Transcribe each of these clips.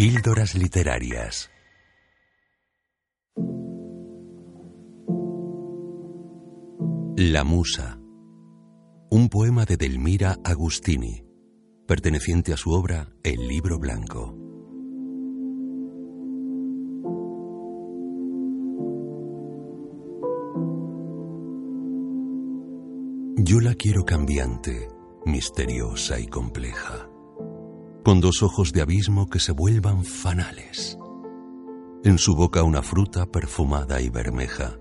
Píldoras literarias. La Musa. Un poema de Delmira Agustini, perteneciente a su obra El Libro Blanco. Yo la quiero cambiante, misteriosa y compleja con dos ojos de abismo que se vuelvan fanales. En su boca una fruta perfumada y bermeja,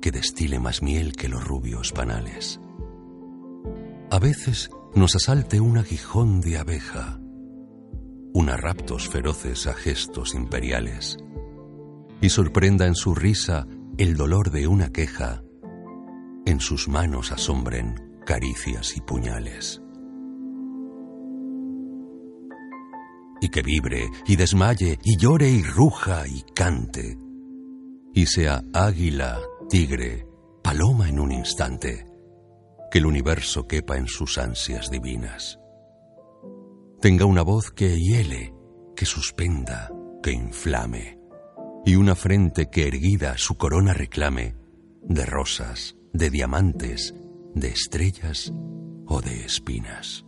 que destile más miel que los rubios panales. A veces nos asalte un aguijón de abeja, una raptos feroces a gestos imperiales, y sorprenda en su risa el dolor de una queja, en sus manos asombren caricias y puñales. Y que vibre y desmaye y llore y ruja y cante, y sea águila, tigre, paloma en un instante, que el universo quepa en sus ansias divinas. Tenga una voz que hiele, que suspenda, que inflame, y una frente que erguida su corona reclame de rosas, de diamantes, de estrellas o de espinas.